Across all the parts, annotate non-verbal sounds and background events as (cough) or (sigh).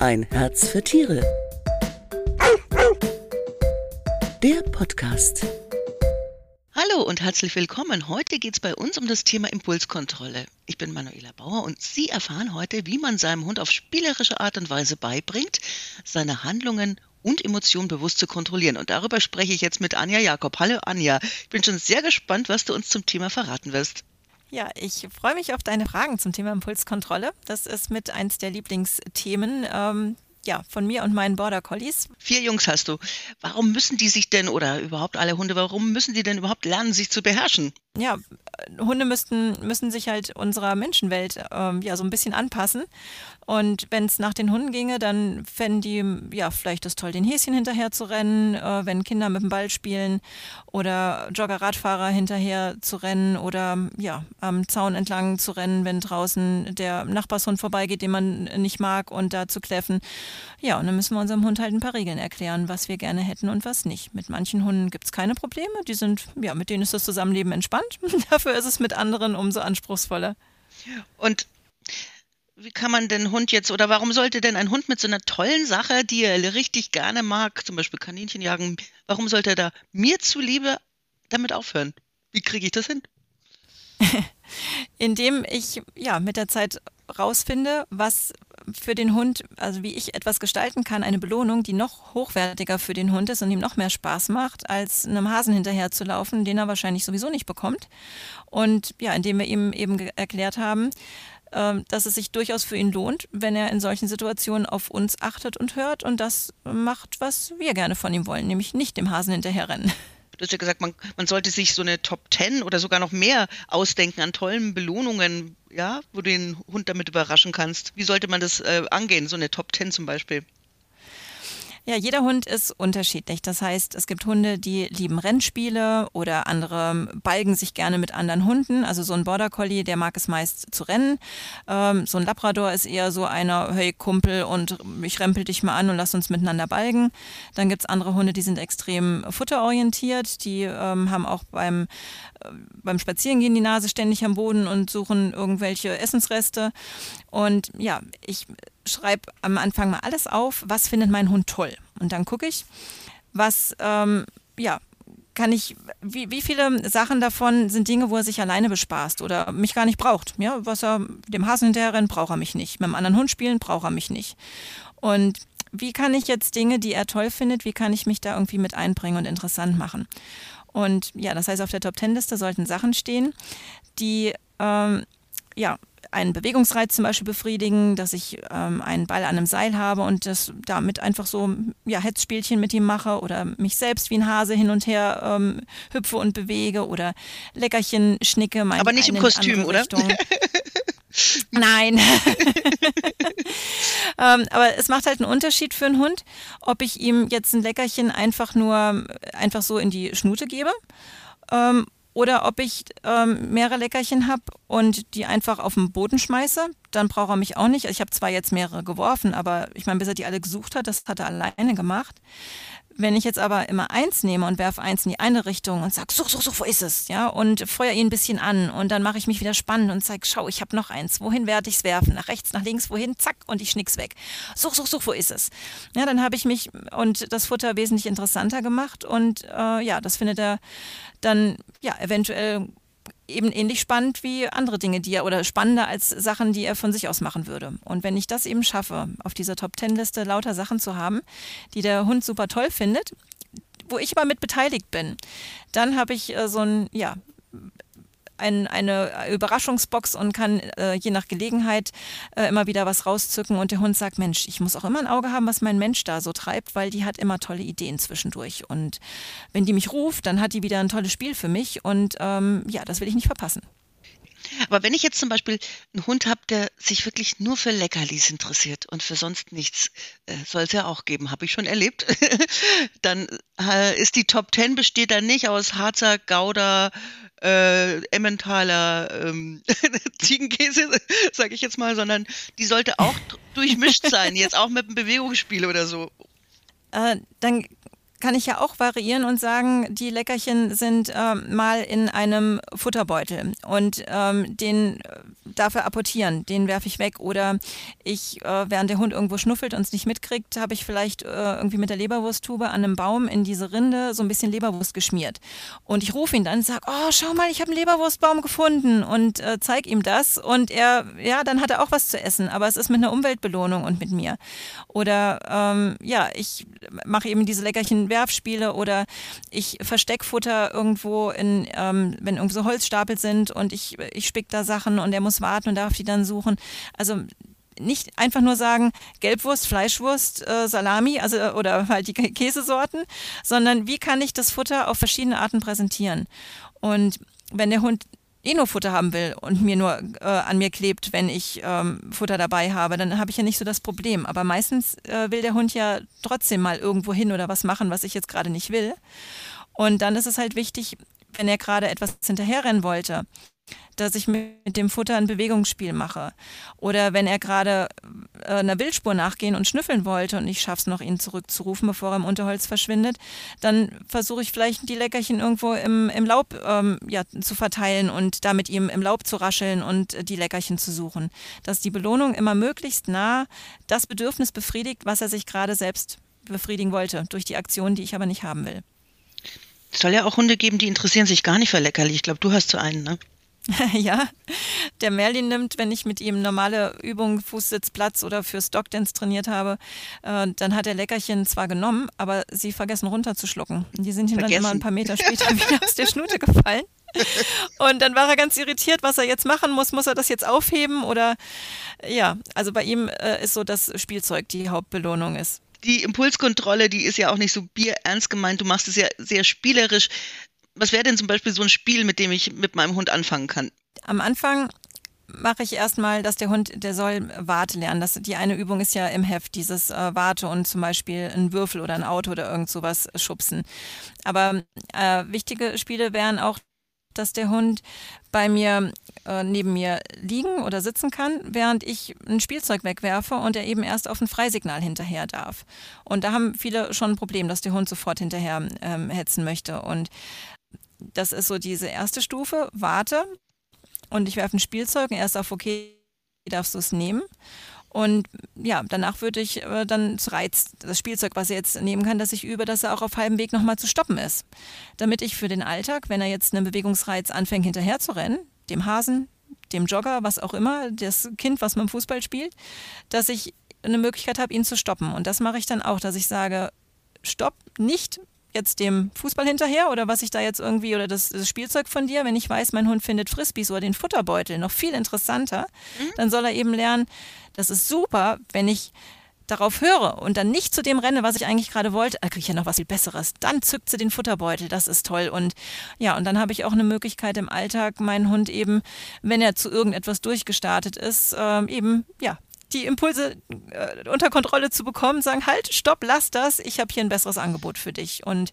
Ein Herz für Tiere. Der Podcast. Hallo und herzlich willkommen. Heute geht es bei uns um das Thema Impulskontrolle. Ich bin Manuela Bauer und Sie erfahren heute, wie man seinem Hund auf spielerische Art und Weise beibringt, seine Handlungen und Emotionen bewusst zu kontrollieren. Und darüber spreche ich jetzt mit Anja Jakob. Hallo Anja. Ich bin schon sehr gespannt, was du uns zum Thema verraten wirst. Ja, ich freue mich auf deine Fragen zum Thema Impulskontrolle. Das ist mit eins der Lieblingsthemen. Ähm, ja, von mir und meinen Border Collies. Vier Jungs hast du. Warum müssen die sich denn, oder überhaupt alle Hunde, warum müssen die denn überhaupt lernen, sich zu beherrschen? Ja, Hunde müssten, müssen sich halt unserer Menschenwelt ähm, ja so ein bisschen anpassen. Und wenn es nach den Hunden ginge, dann fänden die ja vielleicht es toll, den Häschen hinterher zu rennen, äh, wenn Kinder mit dem Ball spielen oder Jogger-Radfahrer hinterher zu rennen oder ja, am Zaun entlang zu rennen, wenn draußen der Nachbarshund vorbeigeht, den man nicht mag und da zu kläffen. Ja, und dann müssen wir unserem Hund halt ein paar Regeln erklären, was wir gerne hätten und was nicht. Mit manchen Hunden gibt es keine Probleme, die sind, ja, mit denen ist das Zusammenleben entspannt. (laughs) Dafür ist es mit anderen umso anspruchsvoller. Und wie kann man den Hund jetzt oder warum sollte denn ein Hund mit so einer tollen Sache, die er richtig gerne mag, zum Beispiel Kaninchen jagen, warum sollte er da mir zuliebe damit aufhören? Wie kriege ich das hin? (laughs) Indem ich ja mit der Zeit rausfinde, was für den Hund, also wie ich etwas gestalten kann, eine Belohnung, die noch hochwertiger für den Hund ist und ihm noch mehr Spaß macht, als einem Hasen hinterher zu laufen, den er wahrscheinlich sowieso nicht bekommt. Und ja, indem wir ihm eben erklärt haben, ähm, dass es sich durchaus für ihn lohnt, wenn er in solchen Situationen auf uns achtet und hört und das macht, was wir gerne von ihm wollen, nämlich nicht dem Hasen hinterherrennen. Du hast ja gesagt, man, man sollte sich so eine Top Ten oder sogar noch mehr ausdenken an tollen Belohnungen, ja, wo du den Hund damit überraschen kannst. Wie sollte man das äh, angehen, so eine Top Ten zum Beispiel? Ja, jeder Hund ist unterschiedlich. Das heißt, es gibt Hunde, die lieben Rennspiele oder andere balgen sich gerne mit anderen Hunden. Also so ein Border Collie, der mag es meist zu rennen. Ähm, so ein Labrador ist eher so einer, hey Kumpel und ich rempel dich mal an und lass uns miteinander balgen. Dann gibt es andere Hunde, die sind extrem futterorientiert. Die ähm, haben auch beim, äh, beim Spazierengehen die Nase ständig am Boden und suchen irgendwelche Essensreste. Und ja, ich schreibe am Anfang mal alles auf, was findet mein Hund toll. Und dann gucke ich, was, ähm, ja, kann ich, wie, wie viele Sachen davon sind Dinge, wo er sich alleine bespaßt oder mich gar nicht braucht. Ja, was er dem Hasen hinterher rennt, braucht er mich nicht. Mit einem anderen Hund spielen, braucht er mich nicht. Und wie kann ich jetzt Dinge, die er toll findet, wie kann ich mich da irgendwie mit einbringen und interessant machen? Und ja, das heißt, auf der Top Ten Liste sollten Sachen stehen, die ähm, ja, einen Bewegungsreiz zum Beispiel befriedigen, dass ich ähm, einen Ball an einem Seil habe und das damit einfach so ja, Hetzspielchen mit ihm mache oder mich selbst wie ein Hase hin und her ähm, hüpfe und bewege oder Leckerchen schnicke. Aber nicht im Kostüm, oder? (laughs) Nein. (laughs) ähm, aber es macht halt einen Unterschied für einen Hund, ob ich ihm jetzt ein Leckerchen einfach nur einfach so in die Schnute gebe ähm, oder ob ich ähm, mehrere Leckerchen habe und die einfach auf den Boden schmeiße, dann braucht er mich auch nicht. Also ich habe zwar jetzt mehrere geworfen, aber ich meine, bis er die alle gesucht hat, das hat er alleine gemacht. Wenn ich jetzt aber immer eins nehme und werfe eins in die eine Richtung und sage, such, such, such, wo ist es? Ja, und feuer ihn ein bisschen an und dann mache ich mich wieder spannend und zeige, schau, ich habe noch eins. Wohin werde ich es werfen? Nach rechts, nach links, wohin? Zack, und ich schnick's weg. Such, such, such, wo ist es? Ja, dann habe ich mich und das Futter wesentlich interessanter gemacht und äh, ja, das findet er dann ja eventuell eben ähnlich spannend wie andere Dinge, die er oder spannender als Sachen, die er von sich aus machen würde. Und wenn ich das eben schaffe, auf dieser Top Ten Liste lauter Sachen zu haben, die der Hund super toll findet, wo ich aber mit beteiligt bin, dann habe ich äh, so ein, ja, ein, eine Überraschungsbox und kann äh, je nach Gelegenheit äh, immer wieder was rauszücken und der Hund sagt, Mensch, ich muss auch immer ein Auge haben, was mein Mensch da so treibt, weil die hat immer tolle Ideen zwischendurch. Und wenn die mich ruft, dann hat die wieder ein tolles Spiel für mich und ähm, ja, das will ich nicht verpassen. Aber wenn ich jetzt zum Beispiel einen Hund habe, der sich wirklich nur für Leckerlis interessiert und für sonst nichts, äh, soll es ja auch geben, habe ich schon erlebt, (laughs) dann äh, ist die Top Ten besteht dann nicht aus Harzer, Gouda, äh, Emmentaler ähm, (laughs) Ziegenkäse, sage ich jetzt mal, sondern die sollte auch (laughs) durchmischt sein, jetzt auch mit einem Bewegungsspiel oder so. Äh, dann kann ich ja auch variieren und sagen, die Leckerchen sind äh, mal in einem Futterbeutel und ähm, den äh, dafür apportieren, den werfe ich weg. Oder ich, äh, während der Hund irgendwo schnuffelt und es nicht mitkriegt, habe ich vielleicht äh, irgendwie mit der Leberwursttube an einem Baum in diese Rinde so ein bisschen Leberwurst geschmiert. Und ich rufe ihn dann und sage, oh, schau mal, ich habe einen Leberwurstbaum gefunden und äh, zeige ihm das. Und er, ja, dann hat er auch was zu essen, aber es ist mit einer Umweltbelohnung und mit mir. Oder ähm, ja, ich mache eben diese Leckerchen Werfspiele oder ich verstecke Futter irgendwo in, ähm, wenn irgendwo so Holzstapel sind und ich, ich spick da Sachen und er muss warten und darf die dann suchen. Also nicht einfach nur sagen Gelbwurst, Fleischwurst, äh, Salami, also oder halt die Käsesorten, sondern wie kann ich das Futter auf verschiedene Arten präsentieren? Und wenn der Hund eh nur Futter haben will und mir nur äh, an mir klebt, wenn ich ähm, Futter dabei habe, dann habe ich ja nicht so das Problem. Aber meistens äh, will der Hund ja trotzdem mal irgendwo hin oder was machen, was ich jetzt gerade nicht will. Und dann ist es halt wichtig, wenn er gerade etwas hinterherrennen wollte, dass ich mit dem Futter ein Bewegungsspiel mache. Oder wenn er gerade äh, einer Wildspur nachgehen und schnüffeln wollte und ich schaffe es noch, ihn zurückzurufen, bevor er im Unterholz verschwindet, dann versuche ich vielleicht die Leckerchen irgendwo im, im Laub ähm, ja, zu verteilen und da mit ihm im Laub zu rascheln und die Leckerchen zu suchen. Dass die Belohnung immer möglichst nah das Bedürfnis befriedigt, was er sich gerade selbst befriedigen wollte, durch die Aktion, die ich aber nicht haben will. Es soll ja auch Hunde geben, die interessieren sich gar nicht für Leckerli. Ich glaube, du hast so einen, ne? (laughs) ja, der Merlin nimmt, wenn ich mit ihm normale Übungen, Fußsitz, Platz oder für Stockdance trainiert habe, äh, dann hat er Leckerchen zwar genommen, aber sie vergessen runterzuschlucken. Die sind ihm dann immer ein paar Meter später (laughs) wieder aus der Schnute gefallen. Und dann war er ganz irritiert, was er jetzt machen muss. Muss er das jetzt aufheben oder ja, also bei ihm äh, ist so, dass Spielzeug die Hauptbelohnung ist die Impulskontrolle, die ist ja auch nicht so bierernst gemeint. Du machst es ja sehr spielerisch. Was wäre denn zum Beispiel so ein Spiel, mit dem ich mit meinem Hund anfangen kann? Am Anfang mache ich erstmal, dass der Hund, der soll Warte lernen. Das, die eine Übung ist ja im Heft, dieses äh, Warte und zum Beispiel ein Würfel oder ein Auto oder irgend sowas schubsen. Aber äh, wichtige Spiele wären auch, dass der Hund bei mir äh, neben mir liegen oder sitzen kann, während ich ein Spielzeug wegwerfe und er eben erst auf ein Freisignal hinterher darf. Und da haben viele schon ein Problem, dass der Hund sofort hinterher ähm, hetzen möchte. Und das ist so diese erste Stufe, warte und ich werfe ein Spielzeug und erst auf okay darfst du es nehmen. Und ja, danach würde ich äh, dann das Reiz, das Spielzeug, was er jetzt nehmen kann, dass ich übe, dass er auch auf halbem Weg nochmal zu stoppen ist. Damit ich für den Alltag, wenn er jetzt einen Bewegungsreiz anfängt, hinterher zu rennen, dem Hasen, dem Jogger, was auch immer, das Kind, was mit Fußball spielt, dass ich eine Möglichkeit habe, ihn zu stoppen. Und das mache ich dann auch, dass ich sage, stopp, nicht jetzt dem Fußball hinterher oder was ich da jetzt irgendwie oder das, das, Spielzeug von dir, wenn ich weiß, mein Hund findet Frisbees oder den Futterbeutel noch viel interessanter, mhm. dann soll er eben lernen, das ist super, wenn ich darauf höre und dann nicht zu dem renne, was ich eigentlich gerade wollte, da kriege ich ja noch was viel Besseres. Dann zückt sie den Futterbeutel, das ist toll. Und ja, und dann habe ich auch eine Möglichkeit im Alltag, meinen Hund eben, wenn er zu irgendetwas durchgestartet ist, äh, eben, ja, die Impulse äh, unter Kontrolle zu bekommen, sagen, halt, stopp, lass das, ich habe hier ein besseres Angebot für dich. Und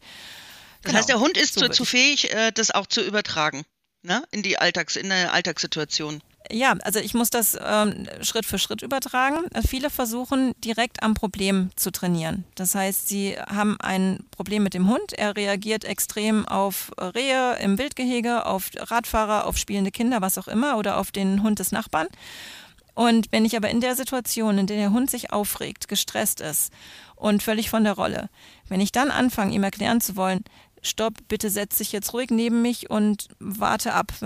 das heißt, der Hund ist so zu fähig, äh, das auch zu übertragen, ne? In die Alltags, in eine Alltagssituation. Ja, also ich muss das ähm, Schritt für Schritt übertragen. Viele versuchen direkt am Problem zu trainieren. Das heißt, sie haben ein Problem mit dem Hund. Er reagiert extrem auf Rehe im Wildgehege, auf Radfahrer, auf spielende Kinder, was auch immer, oder auf den Hund des Nachbarn. Und wenn ich aber in der Situation, in der der Hund sich aufregt, gestresst ist und völlig von der Rolle, wenn ich dann anfange, ihm erklären zu wollen, stopp, bitte setz dich jetzt ruhig neben mich und warte ab. (laughs)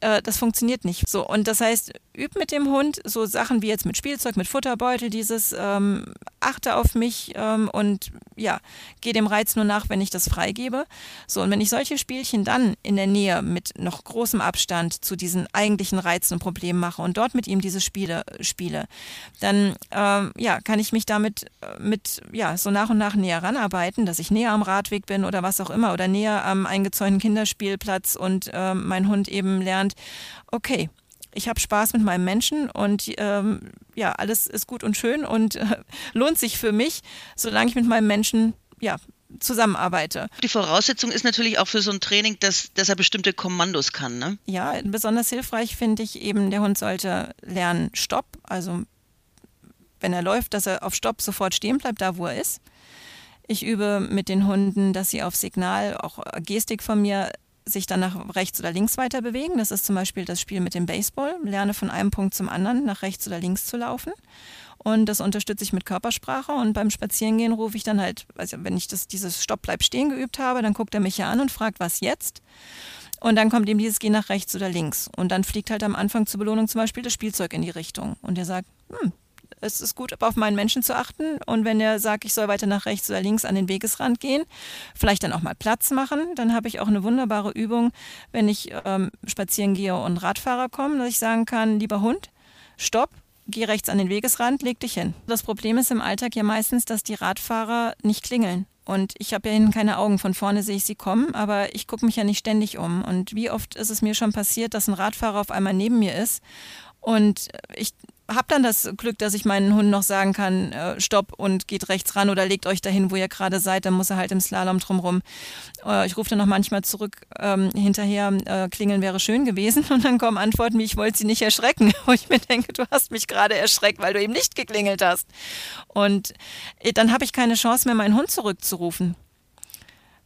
Äh, das funktioniert nicht. So, und das heißt, üb mit dem Hund so Sachen wie jetzt mit Spielzeug, mit Futterbeutel, dieses ähm, achte auf mich ähm, und ja, geh dem Reiz nur nach, wenn ich das freigebe. So, und wenn ich solche Spielchen dann in der Nähe mit noch großem Abstand zu diesen eigentlichen Reizen und Problemen mache und dort mit ihm diese Spiele spiele, dann ähm, ja, kann ich mich damit äh, mit ja, so nach und nach näher ranarbeiten, dass ich näher am Radweg bin oder was was auch immer oder näher am eingezäunten Kinderspielplatz und äh, mein Hund eben lernt, okay, ich habe Spaß mit meinem Menschen und ähm, ja, alles ist gut und schön und äh, lohnt sich für mich, solange ich mit meinem Menschen ja, zusammenarbeite. Die Voraussetzung ist natürlich auch für so ein Training, dass, dass er bestimmte Kommandos kann, ne? Ja, besonders hilfreich finde ich eben, der Hund sollte lernen Stopp, also wenn er läuft, dass er auf Stopp sofort stehen bleibt, da wo er ist. Ich übe mit den Hunden, dass sie auf Signal, auch Gestik von mir, sich dann nach rechts oder links weiter bewegen. Das ist zum Beispiel das Spiel mit dem Baseball. Lerne von einem Punkt zum anderen nach rechts oder links zu laufen. Und das unterstütze ich mit Körpersprache. Und beim Spazierengehen rufe ich dann halt, also wenn ich das, dieses Stopp, bleib stehen geübt habe, dann guckt er mich ja an und fragt, was jetzt? Und dann kommt ihm dieses Geh nach rechts oder links. Und dann fliegt halt am Anfang zur Belohnung zum Beispiel das Spielzeug in die Richtung. Und er sagt, hm, es ist gut, auf meinen Menschen zu achten. Und wenn er sagt, ich soll weiter nach rechts oder links an den Wegesrand gehen, vielleicht dann auch mal Platz machen, dann habe ich auch eine wunderbare Übung, wenn ich ähm, spazieren gehe und Radfahrer kommen, dass ich sagen kann, lieber Hund, stopp, geh rechts an den Wegesrand, leg dich hin. Das Problem ist im Alltag ja meistens, dass die Radfahrer nicht klingeln. Und ich habe ja hinten keine Augen. Von vorne sehe ich sie kommen, aber ich gucke mich ja nicht ständig um. Und wie oft ist es mir schon passiert, dass ein Radfahrer auf einmal neben mir ist und ich habe dann das Glück, dass ich meinen Hund noch sagen kann, äh, stopp und geht rechts ran oder legt euch dahin, wo ihr gerade seid, dann muss er halt im Slalom drumrum. Äh, ich rufe dann noch manchmal zurück ähm, hinterher, äh, klingeln wäre schön gewesen (laughs) und dann kommen Antworten wie, ich wollte sie nicht erschrecken, (laughs) wo ich mir denke, du hast mich gerade erschreckt, weil du eben nicht geklingelt hast. Und äh, dann habe ich keine Chance mehr, meinen Hund zurückzurufen.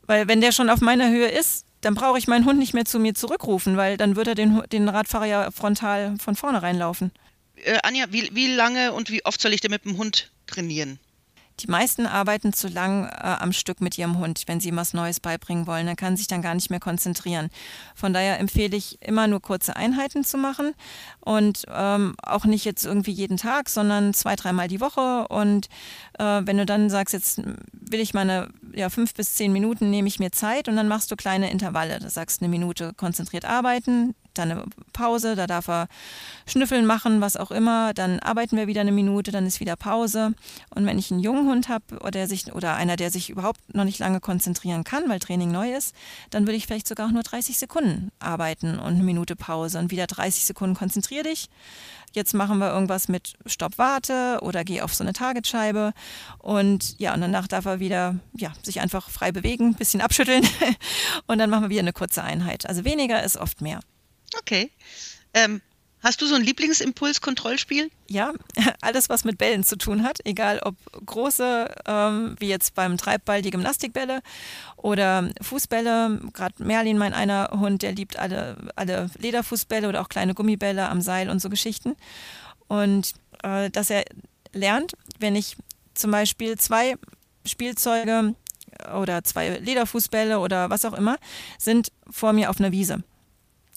Weil wenn der schon auf meiner Höhe ist, dann brauche ich meinen Hund nicht mehr zu mir zurückrufen, weil dann würde er den, den Radfahrer ja frontal von vorne reinlaufen. Äh, Anja, wie, wie lange und wie oft soll ich denn mit dem Hund trainieren? Die meisten arbeiten zu lang äh, am Stück mit ihrem Hund, wenn sie ihm was Neues beibringen wollen. Er kann sich dann gar nicht mehr konzentrieren. Von daher empfehle ich immer nur kurze Einheiten zu machen und ähm, auch nicht jetzt irgendwie jeden Tag, sondern zwei, dreimal die Woche. Und äh, wenn du dann sagst, jetzt will ich meine ja, fünf bis zehn Minuten, nehme ich mir Zeit und dann machst du kleine Intervalle. Du sagst eine Minute konzentriert arbeiten, dann eine Pause, da darf er schnüffeln machen, was auch immer, dann arbeiten wir wieder eine Minute, dann ist wieder Pause. Und wenn ich einen jungen Hund habe oder, oder einer, der sich überhaupt noch nicht lange konzentrieren kann, weil Training neu ist, dann würde ich vielleicht sogar auch nur 30 Sekunden arbeiten und eine Minute Pause und wieder 30 Sekunden konzentrier dich. Jetzt machen wir irgendwas mit Stopp, Warte oder geh auf so eine Targetscheibe. Und ja, und danach darf er wieder ja, sich einfach frei bewegen, ein bisschen abschütteln (laughs) und dann machen wir wieder eine kurze Einheit. Also weniger ist oft mehr. Okay. Ähm, hast du so ein Lieblingsimpulskontrollspiel? Ja, (laughs) alles, was mit Bällen zu tun hat, egal ob große, ähm, wie jetzt beim Treibball die Gymnastikbälle oder Fußbälle. Gerade Merlin, mein einer Hund, der liebt alle, alle Lederfußbälle oder auch kleine Gummibälle am Seil und so Geschichten. Und äh, dass er lernt, wenn ich zum Beispiel zwei Spielzeuge oder zwei Lederfußbälle oder was auch immer sind vor mir auf einer Wiese.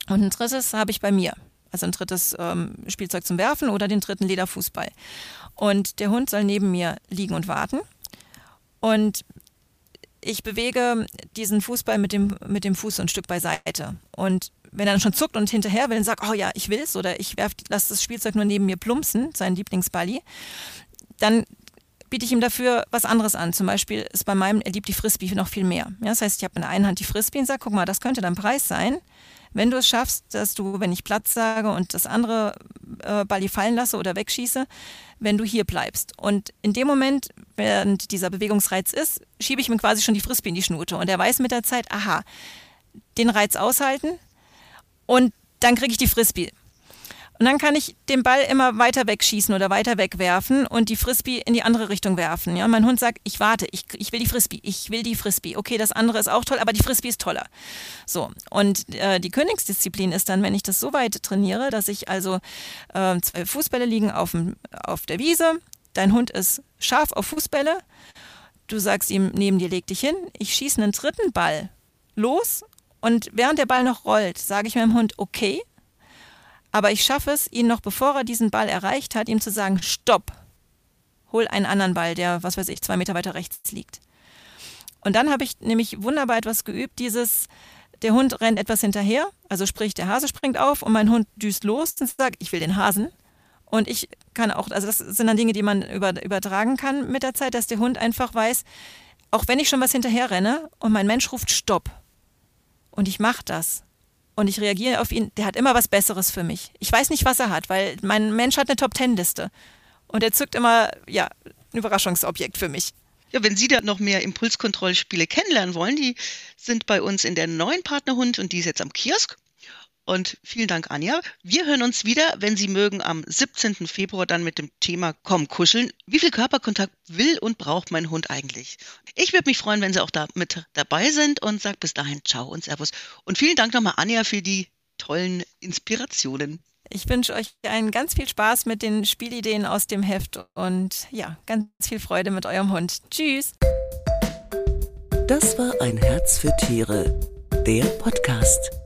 Und ein drittes habe ich bei mir. Also ein drittes ähm, Spielzeug zum Werfen oder den dritten Lederfußball. Und der Hund soll neben mir liegen und warten. Und ich bewege diesen Fußball mit dem, mit dem Fuß so ein Stück beiseite. Und wenn er dann schon zuckt und hinterher will und sagt, oh ja, ich will's, oder ich lasse das Spielzeug nur neben mir plumpsen, sein Lieblingsballi, dann biete ich ihm dafür was anderes an. Zum Beispiel ist bei meinem, er liebt die Frisbee noch viel mehr. Ja, das heißt, ich habe in der einen Hand die Frisbee und sage, guck mal, das könnte dein Preis sein. Wenn du es schaffst, dass du, wenn ich Platz sage und das andere äh, Balli fallen lasse oder wegschieße, wenn du hier bleibst. Und in dem Moment, während dieser Bewegungsreiz ist, schiebe ich mir quasi schon die Frisbee in die Schnute. Und er weiß mit der Zeit, aha, den Reiz aushalten und dann kriege ich die Frisbee. Und dann kann ich den Ball immer weiter wegschießen oder weiter wegwerfen und die Frisbee in die andere Richtung werfen. Ja, mein Hund sagt, ich warte, ich, ich will die Frisbee, ich will die Frisbee. Okay, das andere ist auch toll, aber die Frisbee ist toller. So, und äh, die Königsdisziplin ist dann, wenn ich das so weit trainiere, dass ich also äh, zwei Fußbälle liegen auf, auf der Wiese, dein Hund ist scharf auf Fußbälle, du sagst ihm, neben dir leg dich hin, ich schieße einen dritten Ball los und während der Ball noch rollt, sage ich meinem Hund, okay, aber ich schaffe es, ihn noch bevor er diesen Ball erreicht hat, ihm zu sagen, stopp, hol einen anderen Ball, der, was weiß ich, zwei Meter weiter rechts liegt. Und dann habe ich nämlich wunderbar etwas geübt, dieses, der Hund rennt etwas hinterher, also sprich, der Hase springt auf und mein Hund düst los und sagt, ich will den Hasen. Und ich kann auch, also das sind dann Dinge, die man über, übertragen kann mit der Zeit, dass der Hund einfach weiß, auch wenn ich schon was hinterher renne und mein Mensch ruft Stopp und ich mache das, und ich reagiere auf ihn, der hat immer was Besseres für mich. Ich weiß nicht, was er hat, weil mein Mensch hat eine Top-Ten-Liste. Und er zückt immer, ja, ein Überraschungsobjekt für mich. Ja, wenn Sie da noch mehr Impulskontrollspiele kennenlernen wollen, die sind bei uns in der neuen Partnerhund und die ist jetzt am Kiosk. Und vielen Dank, Anja. Wir hören uns wieder, wenn Sie mögen, am 17. Februar dann mit dem Thema Komm kuscheln. Wie viel Körperkontakt will und braucht mein Hund eigentlich? Ich würde mich freuen, wenn Sie auch da mit dabei sind und sage bis dahin Ciao und Servus. Und vielen Dank nochmal, Anja, für die tollen Inspirationen. Ich wünsche euch einen ganz viel Spaß mit den Spielideen aus dem Heft und ja, ganz viel Freude mit eurem Hund. Tschüss. Das war ein Herz für Tiere, der Podcast.